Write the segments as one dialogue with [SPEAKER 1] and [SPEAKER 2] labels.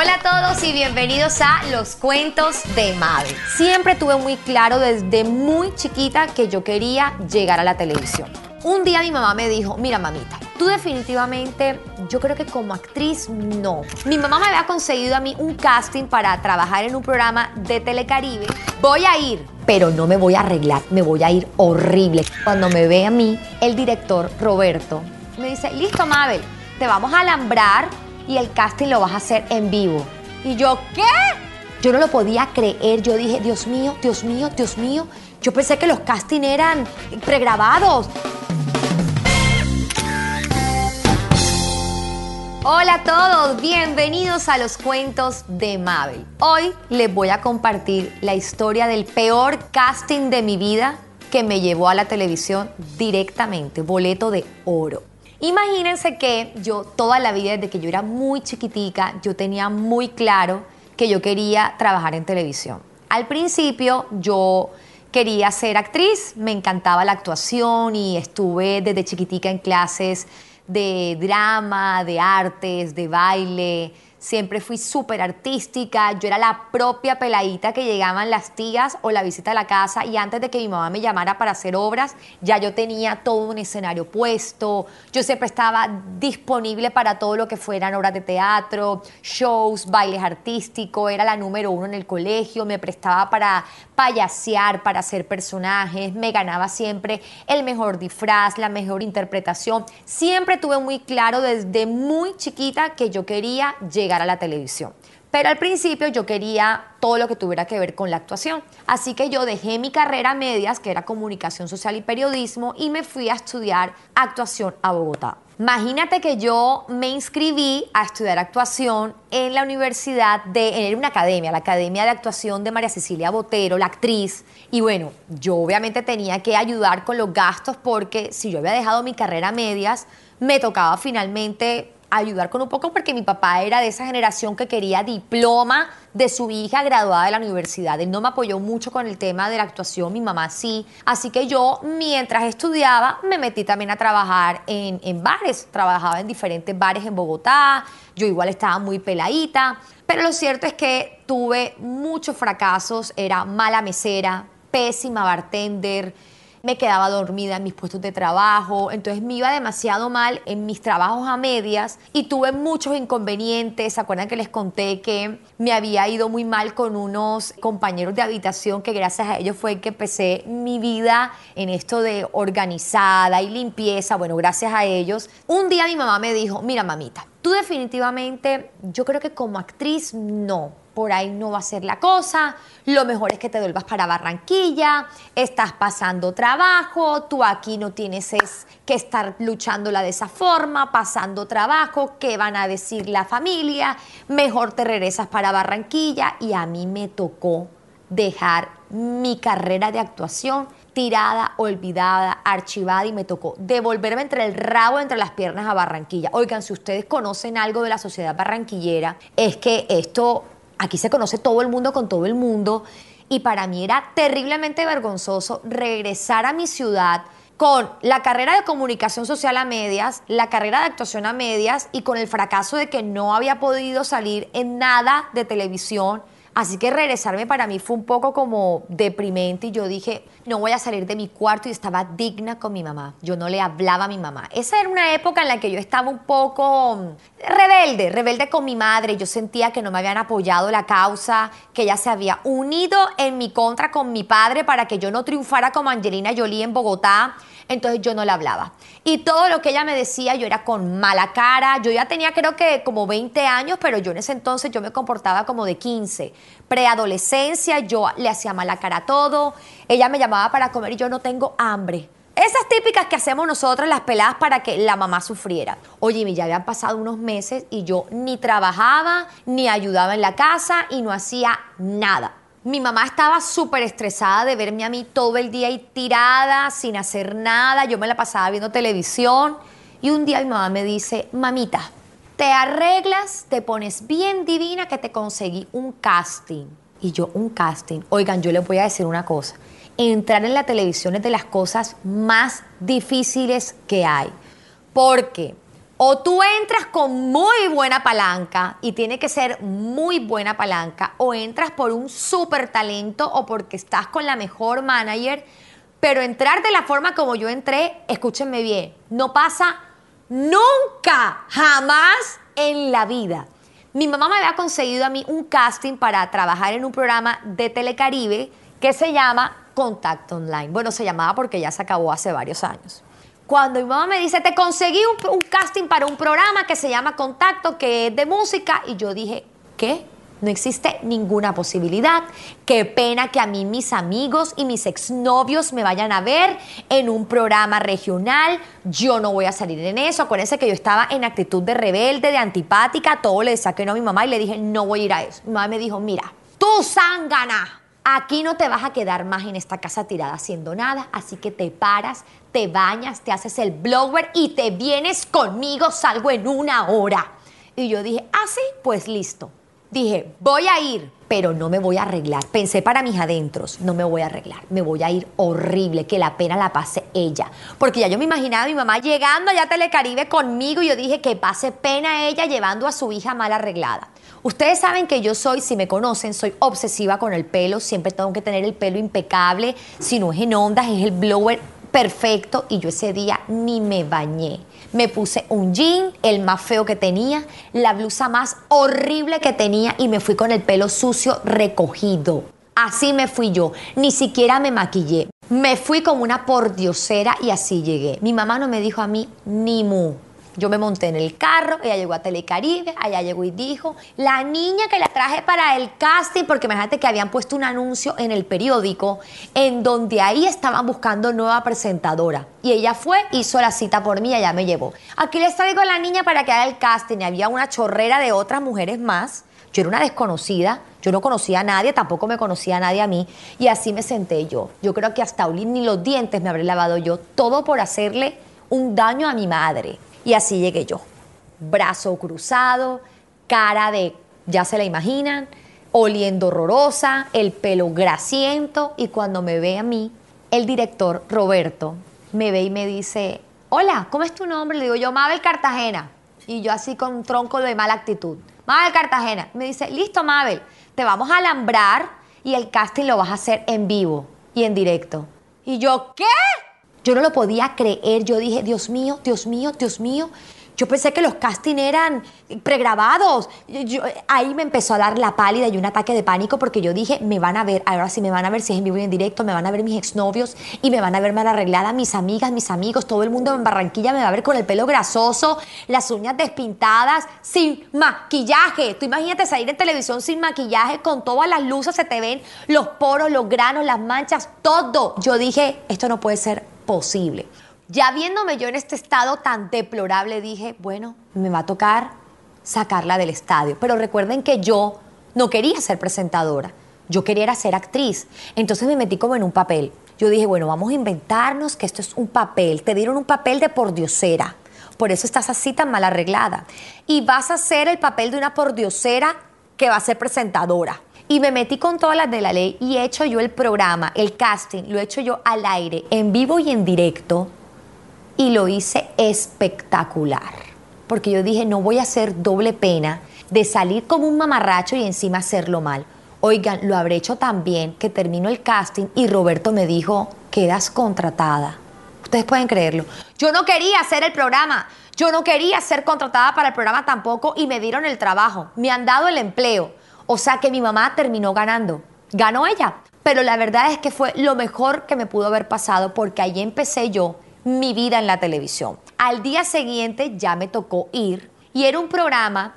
[SPEAKER 1] Hola a todos y bienvenidos a Los Cuentos de Mabel. Siempre tuve muy claro desde muy chiquita que yo quería llegar a la televisión. Un día mi mamá me dijo, mira mamita, tú definitivamente, yo creo que como actriz no. Mi mamá me había conseguido a mí un casting para trabajar en un programa de Telecaribe. Voy a ir, pero no me voy a arreglar, me voy a ir horrible. Cuando me ve a mí, el director Roberto me dice, listo Mabel, te vamos a alambrar y el casting lo vas a hacer en vivo. Y yo, ¿qué? Yo no lo podía creer, yo dije, Dios mío, Dios mío, Dios mío. Yo pensé que los castings eran pregrabados. Hola a todos, bienvenidos a los cuentos de Mabel. Hoy les voy a compartir la historia del peor casting de mi vida que me llevó a la televisión directamente, boleto de oro. Imagínense que yo toda la vida, desde que yo era muy chiquitica, yo tenía muy claro que yo quería trabajar en televisión. Al principio yo quería ser actriz, me encantaba la actuación y estuve desde chiquitica en clases de drama, de artes, de baile, Siempre fui súper artística, yo era la propia peladita que llegaban las tías o la visita a la casa y antes de que mi mamá me llamara para hacer obras, ya yo tenía todo un escenario puesto, yo siempre estaba disponible para todo lo que fueran obras de teatro, shows, bailes artísticos, era la número uno en el colegio, me prestaba para payasear, para hacer personajes, me ganaba siempre el mejor disfraz, la mejor interpretación, siempre tuve muy claro desde muy chiquita que yo quería llegar a la televisión. Pero al principio yo quería todo lo que tuviera que ver con la actuación. Así que yo dejé mi carrera medias, que era comunicación social y periodismo, y me fui a estudiar actuación a Bogotá. Imagínate que yo me inscribí a estudiar actuación en la universidad de, en una academia, la Academia de Actuación de María Cecilia Botero, la actriz. Y bueno, yo obviamente tenía que ayudar con los gastos porque si yo había dejado mi carrera medias, me tocaba finalmente ayudar con un poco porque mi papá era de esa generación que quería diploma de su hija graduada de la universidad. Él no me apoyó mucho con el tema de la actuación, mi mamá sí. Así que yo, mientras estudiaba, me metí también a trabajar en, en bares. Trabajaba en diferentes bares en Bogotá. Yo igual estaba muy peladita. Pero lo cierto es que tuve muchos fracasos. Era mala mesera, pésima bartender me quedaba dormida en mis puestos de trabajo, entonces me iba demasiado mal en mis trabajos a medias y tuve muchos inconvenientes. ¿Se acuerdan que les conté que me había ido muy mal con unos compañeros de habitación que gracias a ellos fue que empecé mi vida en esto de organizada y limpieza? Bueno, gracias a ellos. Un día mi mamá me dijo, mira mamita, tú definitivamente, yo creo que como actriz no por ahí no va a ser la cosa, lo mejor es que te vuelvas para Barranquilla, estás pasando trabajo, tú aquí no tienes que estar luchándola de esa forma, pasando trabajo, ¿qué van a decir la familia? Mejor te regresas para Barranquilla. Y a mí me tocó dejar mi carrera de actuación tirada, olvidada, archivada y me tocó devolverme entre el rabo, entre las piernas a Barranquilla. Oigan, si ustedes conocen algo de la sociedad barranquillera, es que esto aquí se conoce todo el mundo con todo el mundo y para mí era terriblemente vergonzoso regresar a mi ciudad con la carrera de comunicación social a medias, la carrera de actuación a medias y con el fracaso de que no había podido salir en nada de televisión Así que regresarme para mí fue un poco como deprimente y yo dije, no voy a salir de mi cuarto y estaba digna con mi mamá. Yo no le hablaba a mi mamá. Esa era una época en la que yo estaba un poco mm, rebelde, rebelde con mi madre. Yo sentía que no me habían apoyado la causa, que ella se había unido en mi contra con mi padre para que yo no triunfara como Angelina Jolie en Bogotá entonces yo no le hablaba. Y todo lo que ella me decía, yo era con mala cara, yo ya tenía creo que como 20 años, pero yo en ese entonces yo me comportaba como de 15. Preadolescencia, yo le hacía mala cara a todo, ella me llamaba para comer y yo no tengo hambre. Esas típicas que hacemos nosotros las peladas para que la mamá sufriera. Oye, ya habían pasado unos meses y yo ni trabajaba, ni ayudaba en la casa y no hacía nada. Mi mamá estaba súper estresada de verme a mí todo el día ahí tirada, sin hacer nada. Yo me la pasaba viendo televisión. Y un día mi mamá me dice, mamita, te arreglas, te pones bien divina que te conseguí un casting. Y yo, un casting. Oigan, yo les voy a decir una cosa. Entrar en la televisión es de las cosas más difíciles que hay. Porque O tú entras con muy buena palanca y tiene que ser muy buena palanca, o entras por un súper talento o porque estás con la mejor manager, pero entrar de la forma como yo entré, escúchenme bien, no pasa nunca, jamás en la vida. Mi mamá me había conseguido a mí un casting para trabajar en un programa de Telecaribe que se llama Contacto Online. Bueno, se llamaba porque ya se acabó hace varios años. Cuando mi mamá me dice, te conseguí un, casting para un programa que se llama Contacto, que es de música, y yo dije, ¿qué? No existe ninguna posibilidad. Qué pena que a mí mis amigos y mis exnovios me vayan a ver en un programa regional. Yo no voy a salir en eso. Acuérdense que yo estaba en actitud de rebelde, de antipática. Todo le no a mi mamá y le dije, no voy a ir a eso. Mi mamá me dijo, mira, tú zángana. Aquí no te vas a quedar más en esta casa tirada haciendo nada, así que te paras, te bañas, te haces el blower y te vienes conmigo, salgo en una hora. Y yo dije, ah, sí, pues listo. Dije, voy a ir, pero no me voy a arreglar. Pensé para mis adentros, no me voy a arreglar, me voy a ir horrible, que la pena la pase ella. Porque ya yo me imaginaba a mi mamá llegando allá a Telecaribe conmigo y yo dije que pase pena ella llevando a su hija mal arreglada. Ustedes saben que yo soy, si me conocen, soy obsesiva con el pelo, siempre tengo que tener el pelo impecable, si no es en ondas, es el blower perfecto y yo ese día ni me bañé. Me puse un jean, el más feo que tenía, la blusa más horrible que tenía y me fui con el pelo sucio recogido. Así me fui yo, ni siquiera me maquillé. Me fui como una pordiosera y así llegué. Mi mamá no me dijo a mí ni mu. Yo me monté en el carro, ella llegó a Telecaribe, allá llegó y dijo, la niña que la traje para el casting, porque imagínate que habían puesto un anuncio en el periódico en donde ahí estaban buscando nueva presentadora. Y ella fue, hizo la cita por mí allá me llevó. Aquí les traigo a la niña para que haga el casting. Y había una chorrera de otras mujeres más. Yo era una desconocida, yo no conocía a nadie, tampoco me conocía a nadie a mí. Y así me senté yo. Yo creo que hasta Olin ni los dientes me habré lavado yo. Todo por hacerle un daño a mi madre. Y así llegué yo. Brazo cruzado, cara de, ya se la imaginan, oliendo horrorosa, el pelo grasiento y cuando me ve a mí, el director Roberto me ve y me dice, hola, ¿cómo es tu nombre? Le digo yo, Mabel Cartagena. Y yo así con un tronco de mala actitud. Mabel Cartagena. Me dice, listo Mabel, te vamos a alambrar y el casting lo vas a hacer en vivo y en directo. Y yo, ¿qué? Yo no lo podía creer. Yo dije, Dios mío, Dios mío, Dios mío. Yo pensé que los castings eran pregrabados. ahí me empezó a dar la pálida y un ataque de pánico porque yo dije, me van a ver, ahora sí me van a ver si es en vivo y en directo, me van a ver mis exnovios y me van a ver mal arreglada, mis amigas, mis amigos, todo el mundo en Barranquilla me va a ver con el pelo grasoso, las uñas despintadas, sin maquillaje. Tú imagínate salir en televisión sin maquillaje, con todas las luces se te ven los poros, los granos, las manchas, todo. Yo dije, esto no puede ser posible. Ya viéndome yo en este estado tan deplorable, dije, bueno, me va a tocar sacarla del estadio. Pero recuerden que yo no quería ser presentadora, yo quería ser actriz. Entonces me metí como en un papel. Yo dije, bueno, vamos a inventarnos que esto es un papel. Te dieron un papel de pordiosera. Por eso estás así tan mal arreglada. Y vas a hacer el papel de una pordiosera que va a ser presentadora. Y me metí con todas las de la ley y he hecho yo el programa, el casting, lo he hecho yo al aire, en vivo y en directo. Y lo hice espectacular. Porque yo dije, no voy a hacer doble pena de salir como un mamarracho y encima hacerlo mal. Oigan, lo habré hecho tan bien que terminó el casting y Roberto me dijo, quedas contratada. Ustedes pueden creerlo. Yo no quería hacer el programa. Yo no quería ser contratada para el programa tampoco y me dieron el trabajo. Me han dado el empleo. O sea que mi mamá terminó ganando. Ganó ella. Pero la verdad es que fue lo mejor que me pudo haber pasado porque ahí empecé yo mi vida en la televisión. Al día siguiente ya me tocó ir y era un programa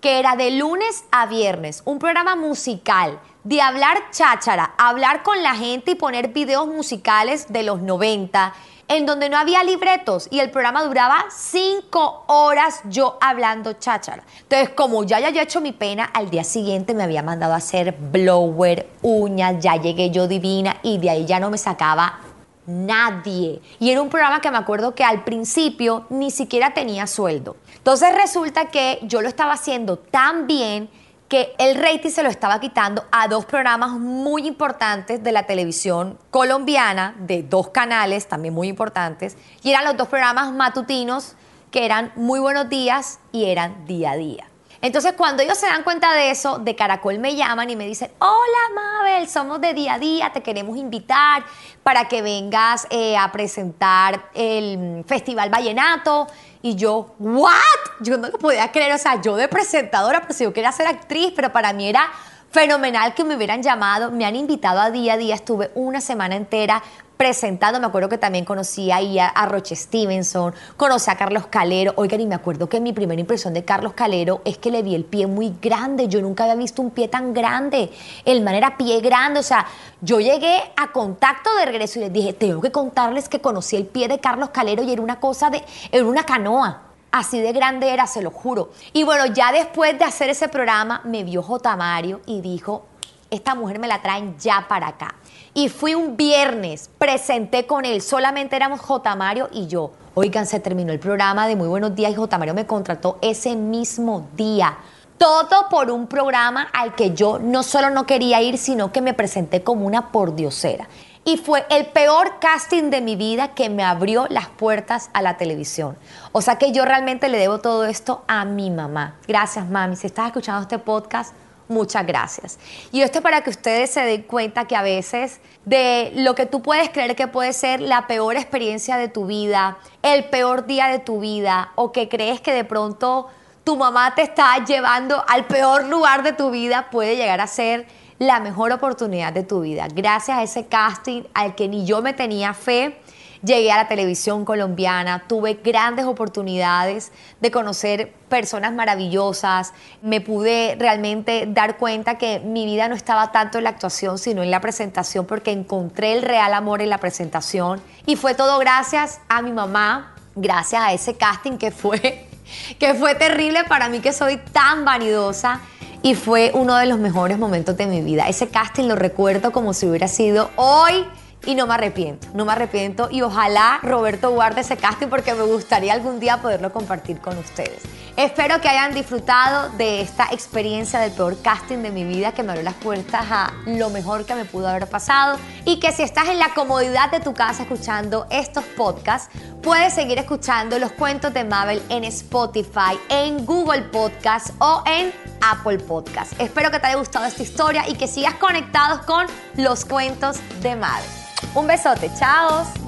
[SPEAKER 1] que era de lunes a viernes, un programa musical, de hablar cháchara, hablar con la gente y poner videos musicales de los 90 en donde no había libretos y el programa duraba cinco horas yo hablando cháchara. Entonces, como ya haya hecho mi pena, al día siguiente me había mandado a hacer blower, uñas, ya llegué yo divina y de ahí ya no me sacaba nadie. Y era un programa que me acuerdo que al principio ni siquiera tenía sueldo. Entonces resulta que yo lo estaba haciendo tan bien que el rating se lo estaba quitando a dos programas muy importantes de la televisión colombiana, de dos canales también muy importantes, y eran los dos programas matutinos que eran muy buenos días y eran día a día. Entonces, cuando ellos se dan cuenta de eso, de Caracol me llaman y me dicen, hola Mabel, somos de día a día, te queremos invitar para que vengas eh, a presentar el Festival Vallenato. Y yo, ¿what? Yo no lo podía creer, o sea, yo de presentadora, pues yo quería ser actriz, pero para mí era fenomenal que me hubieran llamado, me han invitado a día a día, estuve una semana entera presentando, me acuerdo que también conocí ahí a, a, Roche Stevenson, conocí a Carlos Calero, oigan, y me acuerdo que mi primera impresión de Carlos Calero es que le vi el pie muy grande, yo nunca había visto un pie tan grande, el man era pie grande, o sea, yo llegué a contacto de regreso y les dije, tengo que contarles que conocí el pie de Carlos Calero y era una cosa de, era una canoa. Así de grande era, se lo juro. Y bueno, ya después de hacer ese programa, me vio J. Mario y dijo, esta mujer me la traen ya para acá. Y fui un viernes, presenté con él, solamente éramos J. Mario y yo. Oigan, se terminó el programa de Muy Buenos Días y J. Mario me contrató ese mismo día. Todo por un programa al que yo no solo no quería ir, sino que me presenté como una pordiosera. Y fue el peor casting de mi vida que me abrió las puertas a la televisión. O sea que yo realmente le debo todo esto a mi mamá. Gracias, mami. Si estás escuchando este podcast, muchas gracias. Y esto es para que ustedes se den cuenta que a veces de lo que tú puedes creer que puede ser la peor experiencia de tu vida, el peor día de tu vida, o que crees que de pronto tu mamá te está llevando al peor lugar de tu vida, puede llegar a ser la mejor oportunidad de tu vida. Gracias a ese casting al que ni yo me tenía fe, llegué a la televisión colombiana, tuve grandes oportunidades de conocer personas maravillosas, me pude realmente dar cuenta que mi vida no estaba tanto en la actuación, sino en la presentación, porque encontré el real amor en la presentación. Y fue todo gracias a mi mamá, gracias a ese casting que fue, que fue terrible para mí que soy tan vanidosa y fue uno de los mejores momentos de mi vida. Ese casting lo recuerdo como si hubiera sido hoy y no me arrepiento, no me arrepiento y ojalá Roberto guarde ese casting porque me gustaría algún día poderlo compartir con ustedes. Espero que hayan disfrutado de esta experiencia del peor casting de mi vida que me abrió las puertas a lo mejor que me pudo haber pasado y que si estás en la comodidad de tu casa escuchando estos podcasts, puedes seguir escuchando los cuentos de Mabel en Spotify, en Google Podcast o en Apple Podcast. Espero que te haya gustado esta historia y que sigas conectados con los cuentos de Mabel. Un besote, chao.